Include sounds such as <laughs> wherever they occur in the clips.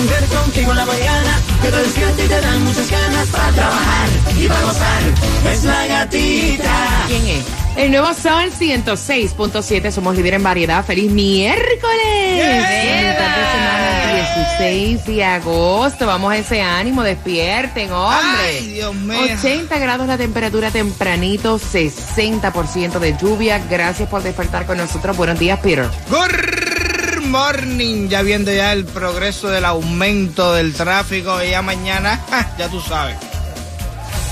La única mujer contigo en la mañana que te despierta y te dan muchas ganas para trabajar y para gozar. Es la gatita. ¿Quién es? El nuevo Sol 106.7. Somos líder en variedad. ¡Feliz miércoles! De semana 16 de agosto. Vamos a ese ánimo. Despierten, hombre. Ay, Dios mío. 80 grados la temperatura tempranito. 60% de lluvia. Gracias por despertar con nosotros. Buenos días, Peter. Good morning, ya viendo ya el progreso del aumento del tráfico y ya mañana, <laughs> ja, ya tú sabes.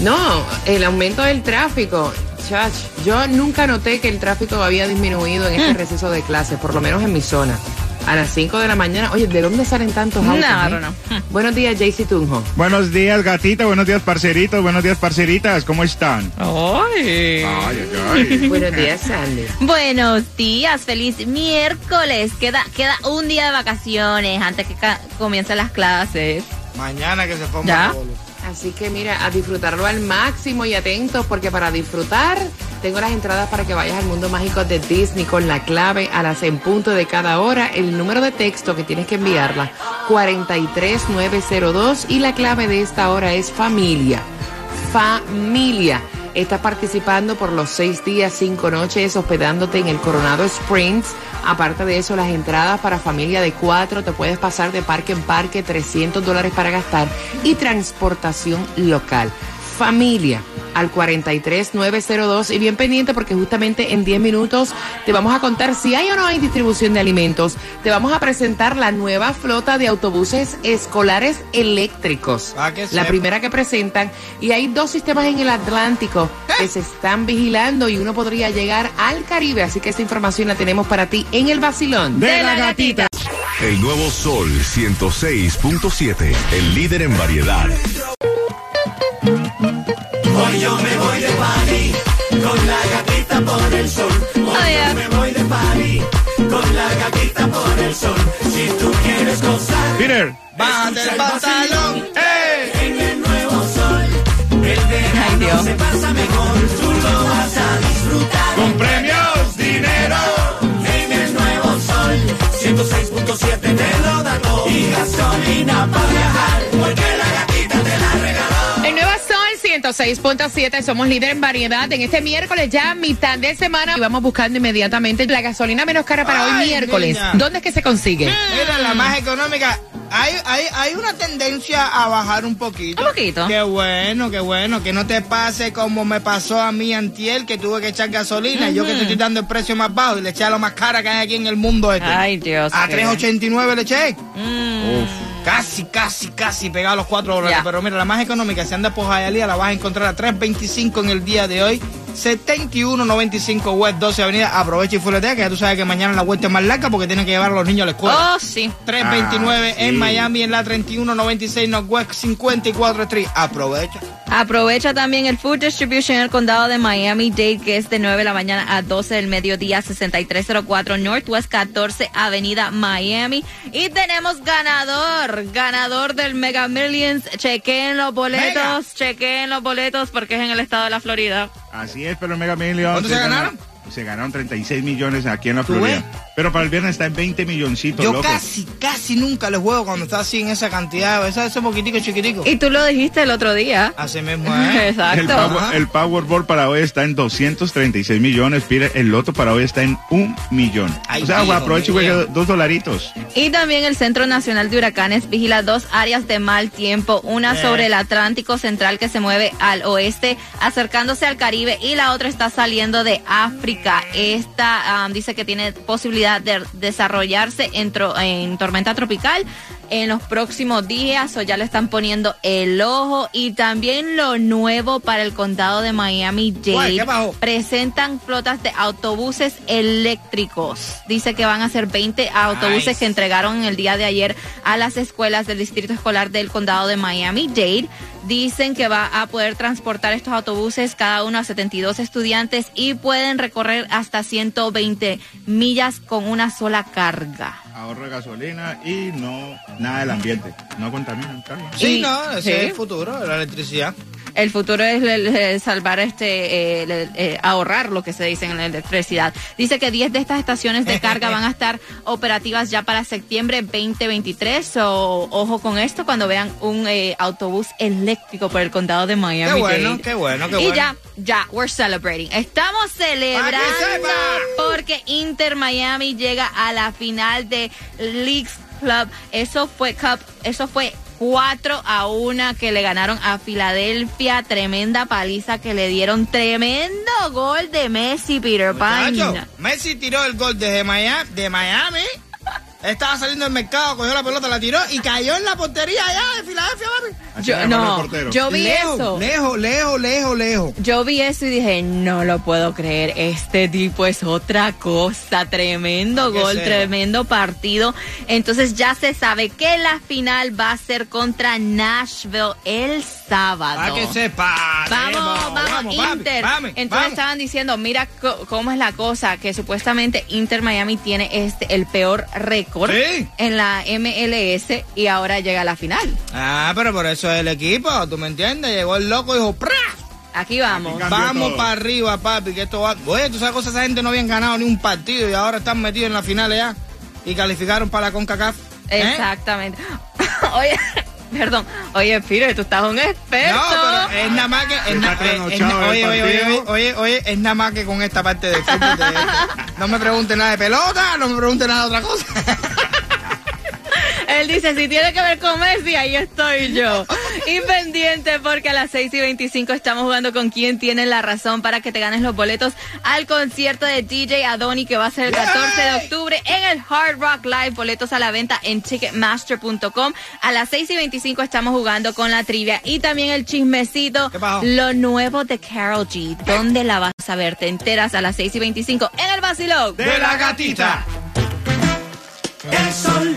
No, el aumento del tráfico. Chach, yo nunca noté que el tráfico había disminuido en este receso de clases, por lo menos en mi zona. A las 5 de la mañana. Oye, ¿de dónde salen tantos autos? No, eh? no, Buenos días, Jaycee Tunjo. Buenos días, gatita. Buenos días, parceritos. Buenos días, parceritas. ¿Cómo están? Ay. Ay, ay, ay. <laughs> Buenos días, Sandy. Buenos días, feliz miércoles. Queda, queda un día de vacaciones antes que comiencen las clases. Mañana que se ponga ¿Ya? el bolo. Así que mira, a disfrutarlo al máximo y atentos, porque para disfrutar tengo las entradas para que vayas al mundo mágico de Disney con la clave a las en punto de cada hora, el número de texto que tienes que enviarla, 43902 y la clave de esta hora es familia. Familia. Estás participando por los seis días, cinco noches, hospedándote en el Coronado Springs. Aparte de eso, las entradas para familia de cuatro, te puedes pasar de parque en parque, 300 dólares para gastar y transportación local. Familia al 43902 y bien pendiente porque justamente en 10 minutos te vamos a contar si hay o no hay distribución de alimentos. Te vamos a presentar la nueva flota de autobuses escolares eléctricos. Ah, la primera que presentan y hay dos sistemas en el Atlántico que se están vigilando y uno podría llegar al Caribe, así que esta información la tenemos para ti en el vacilón De la gatita. El nuevo Sol 106.7, el líder en variedad. Hoy yo me voy de party con la gatita por el sol. Hoy yo me voy de party con la gatita por el sol. Si tú quieres gozar, Peter. Bájate el pantalón. ¡Eh! en el nuevo sol. El verano Ay, se pasa mejor, tú lo vas a disfrutar. Con premios, dinero. En el nuevo sol, 106.7 te lo da todo. Y gasolina para viajar, porque la 106.7, somos líder en variedad. En este miércoles ya mitad de semana y vamos buscando inmediatamente la gasolina menos cara para hoy miércoles. niña. ¿Dónde es que se consigue? Mira, la más económica. Hay, hay, hay una tendencia a bajar un poquito. Un poquito. Qué bueno, qué bueno. Que no te pase como me pasó a mí antier, que tuve que echar gasolina. Yo que te estoy dando el precio más bajo y le eché a lo más cara que hay aquí en el mundo este. Ay, Dios. A qué- 3.89 le eché. Mm. Casi, casi, casi pegado a los 4 dólares. Pero mira, la más económica, si andas por Hialeah, la vas a encontrar a 3.25 en el día de hoy. 7195 West 12 Avenida. Aprovecha y fuletea, que ya tú sabes que mañana la vuelta es más larga porque tienen que llevar a los niños a la escuela. Oh, sí. 329 Ah, sí. en Miami, en la 3196 Northwest 54 Street. Aprovecha. Aprovecha también el Food Distribution en el condado de Miami-Dade, que es de 9 de la mañana a 12 del mediodía, 6304 Northwest 14 Avenida Miami. Y tenemos ganador, ganador del Mega Millions. Chequeen los boletos, Mega. chequeen los boletos porque es en el estado de la Florida. Así es, pero Mega Millions. ¿Cuánto se ganaron? se ganaron 36 millones aquí en la ¿Tú Florida. Pero para el viernes está en 20 milloncitos, Yo loco. casi, casi nunca le juego cuando está así en esa cantidad, ese, ese poquitico chiquitico. Y tú lo dijiste el otro día. Así mismo es. <laughs> Exacto. El, Power- el Powerball para hoy está en 236 millones. Pide el loto para hoy está en un millón. Ay, o sea, hijo y juegue dos dolaritos. Y también el Centro Nacional de Huracanes vigila dos áreas de mal tiempo, una Eh. sobre el Atlántico Central que se mueve al oeste, acercándose al Caribe, y la otra está saliendo de África. Esta dice que tiene posibilidad de desarrollarse en, tormenta tropical en los próximos días, o ya le están poniendo el ojo. Y también lo nuevo para el condado de ¿qué pasó? Presentan flotas de autobuses eléctricos. Dice que van a ser 20 autobuses Nice. que entregaron el día de ayer a las escuelas del distrito escolar del condado de Miami-Dade. Dicen que va a poder transportar estos autobuses cada uno a 72 estudiantes y pueden recorrer hasta 120 millas con una sola carga. Ahorra gasolina y no nada del ambiente. No contaminan, bien. Sí, Y- no, ese sí. es el futuro, la electricidad. El futuro es salvar este, eh, eh, ahorrar lo que se dice en la electricidad. Dice que 10 de estas estaciones de carga van a estar operativas ya para septiembre 2023. O, ojo con esto cuando vean un eh, autobús eléctrico por el condado de Miami. Qué bueno, Dade. qué bueno, qué y bueno. ya, ya, we're celebrating. Estamos celebrando porque Inter Miami llega a la final de Leagues Club. Eso fue Cup, eso fue 4 a 1 que le ganaron a Filadelfia. Tremenda paliza que le dieron. Tremendo gol de Messi, Peter Pan. Messi tiró el gol desde Miami, de Miami. Estaba saliendo del mercado, cogió la pelota, la tiró y cayó en la portería allá de Filadelfia, papi. Yo, no, yo vi lejos, eso. Lejos, lejos, lejos, lejos. Yo vi eso y dije, no lo puedo creer, este tipo es otra cosa, tremendo gol, sea. tremendo partido. Entonces ya se sabe que la final va a ser contra Nashville el sábado. Para que sepa. Vamos, vamos, Inter. vamos, Entonces vamos. estaban diciendo, mira cómo es la cosa, que supuestamente Inter Miami tiene este el peor récord Sí. en la MLS y ahora llega a la final. Ah, pero por eso es el equipo, ¿tú me entiendes? Llegó el loco y dijo, ¡pra! Aquí vamos. Aquí Vamos para arriba, papi, que esto va... Oye, tú sabes cosas, esa gente no habían ganado ni un partido y ahora están metidos en la final ya y calificaron para la CONCACAF. ¿Eh? Exactamente. <laughs> Oye, <laughs> perdón. Oye, Peter, tú estás un experto. No, pero es nada más que. Es na- na- oye, oye, oye, oye, oye, oye, es nada más que con esta parte del fútbol. de. <laughs> No me pregunte nada de pelota, no me pregunte nada de otra cosa. <laughs> Él dice, si tiene que ver con Messi, ahí estoy yo. <laughs> Y pendiente porque a las 6 y 25 estamos jugando con quien tiene la razón para que te ganes los boletos al concierto de DJ Adoni que va a ser el 14 de octubre en el Hard Rock Live. Boletos a la venta en ticketmaster.com. A las 6 y 25 estamos jugando con la trivia y también el chismecito. ¿Qué pasó? Lo nuevo de Carol G. ¿Dónde la vas a ver? Te enteras a las 6 y 25 en el vacilón. De la gatita. El sol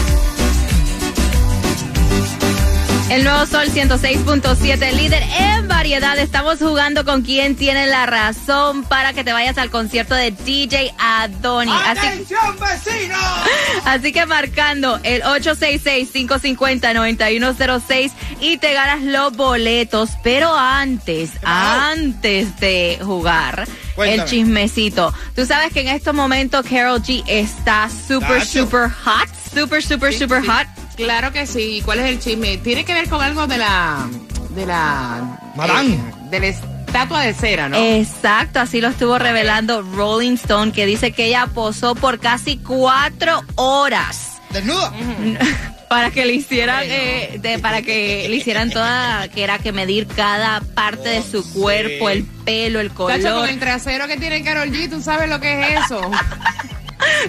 El nuevo Sol 106.7, líder en variedad. Estamos jugando con quien tiene la razón para que te vayas al concierto de DJ Adoni. Así, ¡Atención, vecino! <laughs> así que marcando el 866-550-9106 y te ganas los boletos. Pero antes, antes de jugar, Cuéntame. el chismecito. Tú sabes que en estos momentos Carol G está super, super hot. Super, super, super sí. hot. Claro que sí. ¿Cuál es el chisme? Tiene que ver con algo de la. de la. Madame. eh, de la estatua de cera, ¿no? Exacto, así lo estuvo revelando Rolling Stone, que dice que ella posó por casi cuatro horas Desnudo. <laughs> para que le hicieran, eh, de, para que le hicieran toda, que era que medir cada parte de su cuerpo, el pelo, el Tacho, con color. el trasero que tiene Carol G, tú sabes lo que es eso. <laughs>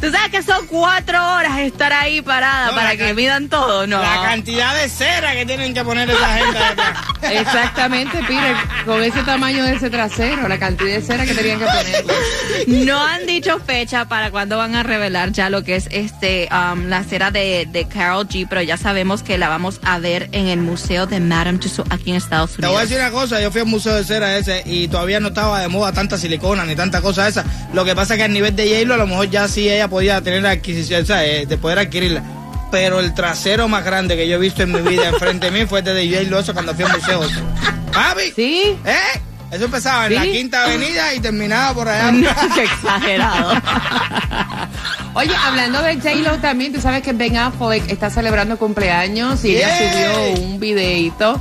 Tú sabes que son cuatro horas estar ahí parada No, para que midan todo, ¿no? La cantidad de cera que tienen que poner esa gente detrás. <laughs> Exactamente, Peter, con ese tamaño de ese trasero, la cantidad de cera que tenían que ponerle. No han dicho fecha para cuándo van a revelar ya lo que es este um, la cera de, de Carol G, pero ya sabemos que la vamos a ver en el museo de Madame Tussauds aquí en Estados Te voy a Unidos. decir una cosa, yo fui al museo de cera ese y todavía no estaba de moda tanta silicona ni tanta cosa esa. Lo que pasa es que a nivel de J-Lo a lo mejor ya sí ella podía tener la adquisición, o sea, eh, de poder adquirirla. Pero el trasero más grande que yo he visto en mi vida enfrente de mí fue de J-Lo eso cuando fui al museo. Papi, ¿Sí? ¿eh? Eso empezaba en la ¿Sí? quinta avenida y terminaba por allá. <laughs> Qué exagerado. <laughs> Oye, hablando de J-Lo también, tú sabes que Ben Affleck está celebrando cumpleaños y ella subió un videito.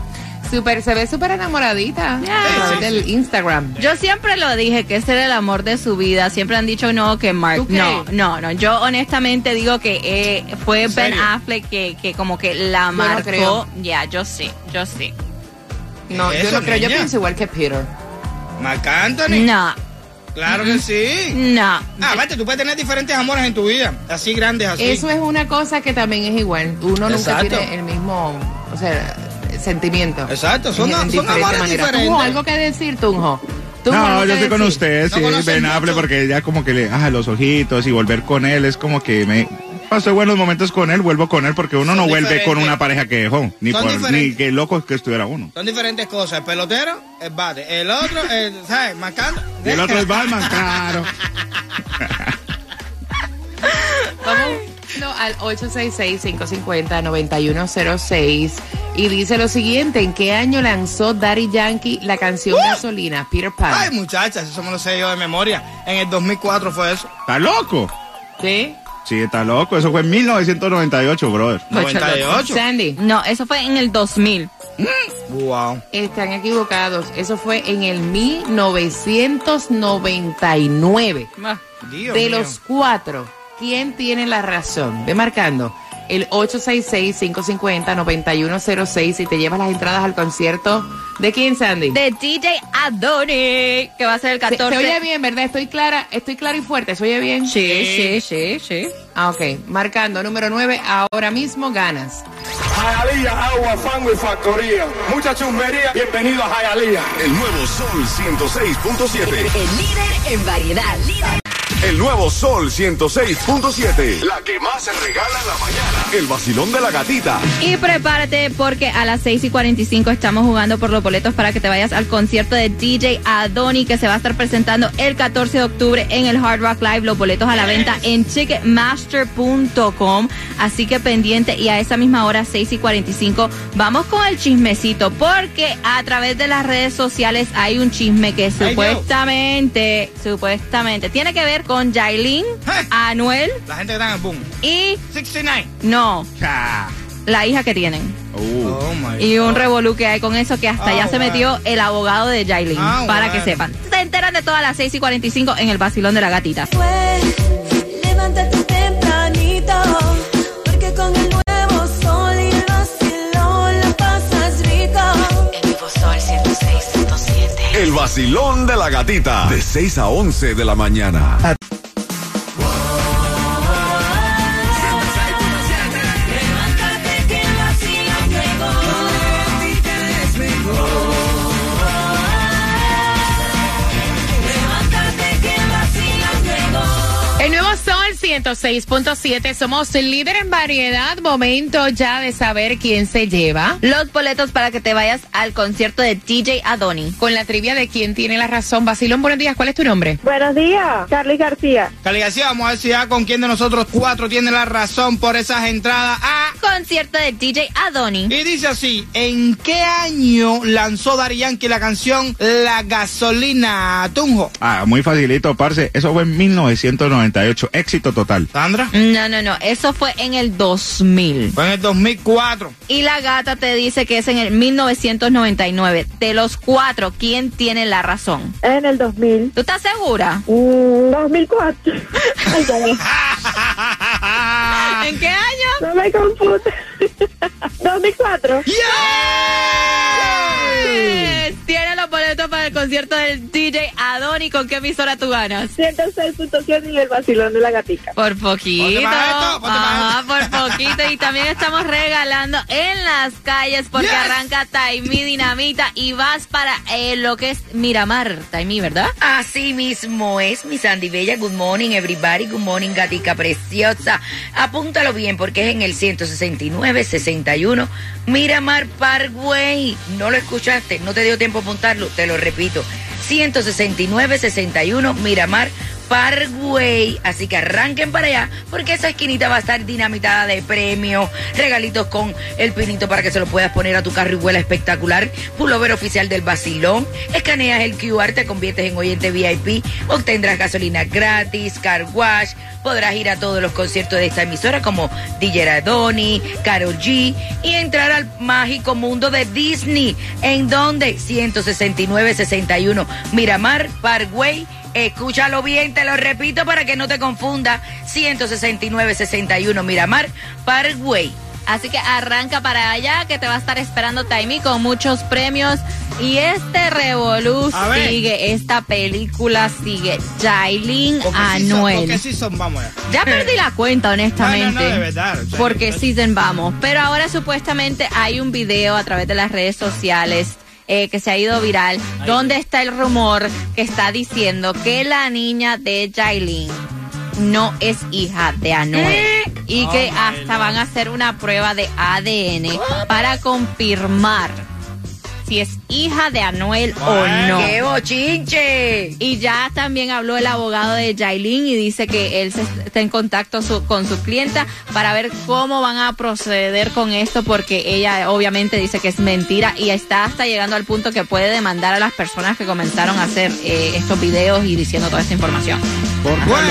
Super, se ve súper enamoradita a través sí, del Instagram. Yo siempre lo dije que ese era el amor de su vida. Siempre han dicho no que Mark. No, no, no. Yo honestamente digo que eh, fue ¿En Ben? Affleck que, que como que la no marcó. creo. Ya, yo sí, yo sí. No, yo no creo, yo pienso igual que Peter. Marc Anthony. No, Claro que sí. no. Ah, aparte, tú puedes tener diferentes amores en tu vida, así grandes, así. Eso es una cosa que también es igual. Uno nunca tiene el mismo, o sea, sentimiento. Exacto, son- En- en son diferente amores manera. diferentes. Tunjo, ¿algo que decir, Tunjo? Tunjo, No, ¿algo yo estoy con decir? usted, No sí, Affleck, mucho. porque ya como que le ajá los ojitos y volver con él es como que me pasé buenos momentos con él, vuelvo con él porque uno Son no vuelve con una pareja que dejó, ni por, ni que loco que estuviera uno. Son diferentes cosas. El pelotero, el bate. El otro, el, ¿sabes? Marcando. Y el otro es Batman, claro. <laughs> Vamos no, al 866-550-9106 y dice lo siguiente, ¿en qué año lanzó Daddy Yankee la canción Gasolina? Peter Pan. Ay, muchachas, eso me lo sé yo de memoria. En el 2004 fue eso. ¿Está loco? ¿Sí? Sí, está loco. Eso fue en 1998, brother. 98. Sandy, No, eso fue en el 2000. Wow. están equivocados. Eso fue en el 1999. Dios de mío. los cuatro, ¿quién tiene la razón? Ve marcando el 866-550-9106 y te llevas las entradas al concierto. ¿De quién, Sandy? De DJ Adoni, que va a ser el Se, 14. se oye bien, ¿verdad? Estoy clara, estoy clara y fuerte. ¿Se oye bien? Sí, sí, sí, sí. Ah, ok. Marcando número 9, ahora mismo ganas. Jayalía, agua, fango y factoría. Mucha chumbería. Bienvenido a Jayalía. El nuevo Sol 106.7. El líder en variedad. El nuevo Sol 106.7. La que más se regala en la mañana. El vacilón de la gatita. Y prepárate porque a las 6 y 45 estamos jugando por los boletos para que te vayas al concierto de DJ Adoni que se va a estar presentando el 14 de octubre en el Hard Rock Live. Los boletos a la venta en ticketmaster.com. Así que pendiente y a esa misma hora, 6 y 45, vamos con el chismecito porque a través de las redes sociales hay un chisme que supuestamente, supuestamente tiene que ver con Jailin, ¿Eh? Anuel La gente que está en el boom. y 69. no, Cha. la hija que tienen. Uh. Oh my Y un revolú que hay con eso que hasta Ah, ya se bueno. metió el abogado de Jailin. Ah, para que sepan. Se enteran de todas las 6 y 45 en el vacilón de la gatita. Levántate tempranito, porque con el nuevo sol y el vacilón la pasas rico. El nuevo sol 106.7. El vacilón de la gatita. De 6 a 11 de la mañana. 106.7, somos el líder en variedad. Momento ya de saber quién se lleva. Los boletos para que te vayas al concierto de DJ Adoni. Con la trivia de quién tiene la razón. Basilón, buenos días. ¿Cuál es tu nombre? Buenos días, Carly García. Cali García, vamos a ver si ya con quién de nosotros cuatro tiene la razón por esas entradas. Ah, Concierto de DJ Adoni. y dice así, ¿en qué año lanzó Daddy Yankee la canción La Gasolina Tunjo? Ah, muy facilito, parce. Eso fue en 1998. Éxito total. Sandra, No, no, no. Eso fue en el 2000. fue en el 2004. Y la gata te dice que es en el 1999. De los cuatro, ¿quién tiene la razón? En el 2000. ¿Tú estás segura? Mm, 2004. <laughs> Ay, ya, ya. <laughs> ¿En qué año? No me confunda. 2004. ¡Yeah! Yes. Tiene los boletos para el concierto del DJ Adoni. ¿Con qué emisora tú ganas? 106.7 y el vacilón de la gatica. Por poquito. Esto, ponte más Ajá, por poquito. Y también estamos regalando en las calles porque Yes. arranca Taimí Dinamita y vas para eh, lo que es Miramar, Taimí, ¿verdad? Así mismo es, mi Sandy Bella. Good morning, everybody. Good morning, gatica preciosa. Apúntalo bien porque es en el 169-61 Miramar Parkway. No lo escuchaste, no te dio tiempo a apuntarlo, te lo repito. 169-61 Miramar Parkway. Así que arranquen para allá porque esa esquinita va a estar dinamitada de premios, regalitos con el pinito para que se lo puedas poner a tu carro y vuela espectacular. Pullover oficial del Basilón. Escaneas el QR, te conviertes en oyente VIP, obtendrás gasolina gratis, car wash. Podrás ir a todos los conciertos de esta emisora como DJ Adoni, Karol G y entrar al mágico mundo de Disney. ¿En donde 169-61 Miramar Parkway. Escúchalo bien, te lo repito para que no te confunda. 169-61 Miramar Parkway. Así que arranca para allá que te va a estar esperando Taimí con muchos premios. Y este revolú sigue, esta película sigue. Jailin Porque sí son- Anuel. sí son, vamos allá. Ya <laughs> perdí la cuenta, honestamente. No, no, no, de verdad, porque season vamos. Pero ahora supuestamente hay un video a través de las redes sociales. Eh, que se ha ido viral, donde está el rumor que está diciendo que la niña de Jailin no es hija de Anuel y que Oh, hasta van a hacer una prueba de ADN para confirmar si es hija de Anuel o no. ¡Qué bochinche! Y ya también habló el abogado de Jailin y dice que él se está en contacto su- con su clienta para ver cómo van a proceder con esto porque ella obviamente dice que es mentira y está hasta llegando al punto que puede demandar a las personas que comenzaron a hacer eh, estos videos y diciendo toda esta información. Bueno,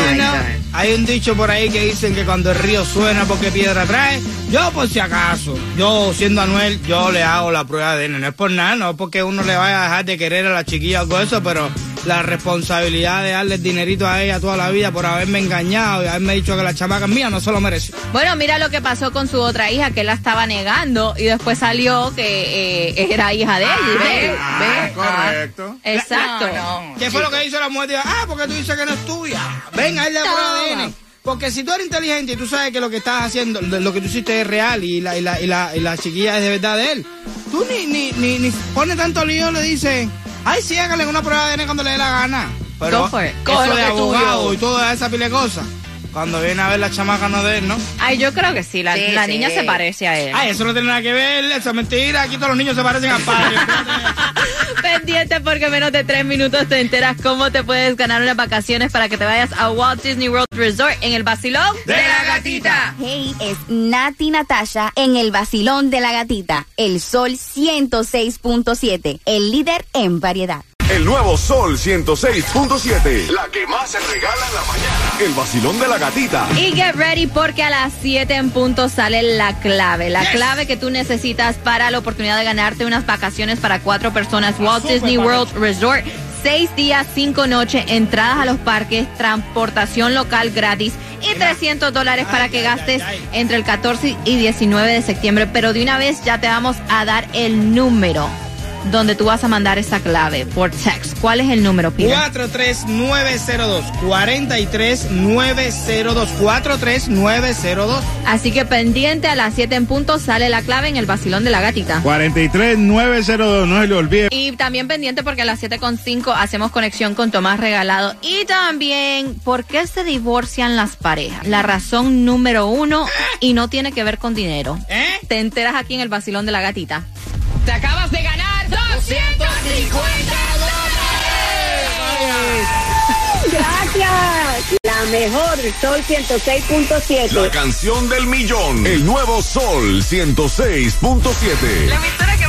hay un dicho por ahí que dicen que cuando el río suena porque piedra trae. Yo por si acaso, yo siendo Anuel, yo le hago la prueba de ADN. No es por nada, no es porque uno le vaya a dejar de querer a la chiquilla o algo eso, pero la responsabilidad de darle el dinerito a ella toda la vida por haberme engañado y haberme dicho que la chamaca es mía no se lo merece. Bueno, mira lo que pasó con su otra hija, que él la estaba negando y después salió que eh, era hija de él. de él. Ah, correcto. Exacto. No, no. ¿Qué fue lo que hizo la mujer? Ah, porque tú dices que no es tuya. Venga, él le prueba. Porque si tú eres inteligente y tú sabes que lo que estás haciendo, lo que tú hiciste es real y la, y la, y la, y la chiquilla es de verdad de él, tú ni, ni, ni, ni pone tanto lío, le dices, ay, sí, hágale una prueba de ADN cuando le dé la gana. Pero. Coge eso lo de que abogado y toda esa pile de cosas, cuando viene a ver la chamaca no de él, ¿no? Ay, yo creo que sí, la, Sí, la sí. niña se parece a él. Ay, eso no tiene nada que ver, esa es mentira, aquí todos los niños se parecen al padre. <laughs> Pendiente porque en menos de tres minutos te enteras cómo te puedes ganar unas vacaciones para que te vayas a Walt Disney World Resort en el Basilón De la gatita. Hey, es Nati Natasha en el vacilón de la gatita. El Sol 106.7, el líder en variedad. El nuevo Sol 106.7. La que más se regala en la mañana. El vacilón de la gatita. Y get ready porque a las 7 en punto sale la clave. La Yes. clave que tú necesitas para la oportunidad de ganarte unas vacaciones para cuatro personas. Walt Disney. World Resort. Seis días, cinco noches, entradas a los parques, transportación local gratis y 300 dólares para que gastes entre el 14 y 19 de septiembre. Pero de una vez ya te vamos a dar el número donde tú vas a mandar esa clave por text. ¿Cuál es el número, Peter? 43902, 43902, 43902. Así que pendiente a las 7 en punto sale la clave en el vacilón de la gatita. 43902, no se le olvide. Y también pendiente porque a las 7.5 hacemos conexión con Tomás Regalado. Y también, ¿por qué se divorcian las parejas? La razón número uno y no tiene que ver con dinero. ¿Eh? Te enteras aquí en el vacilón de la gatita. Te acabas de ganar 250 Gracias. La mejor, Sol 106.7. La canción del millón. El nuevo Sol 106.7. La emisora que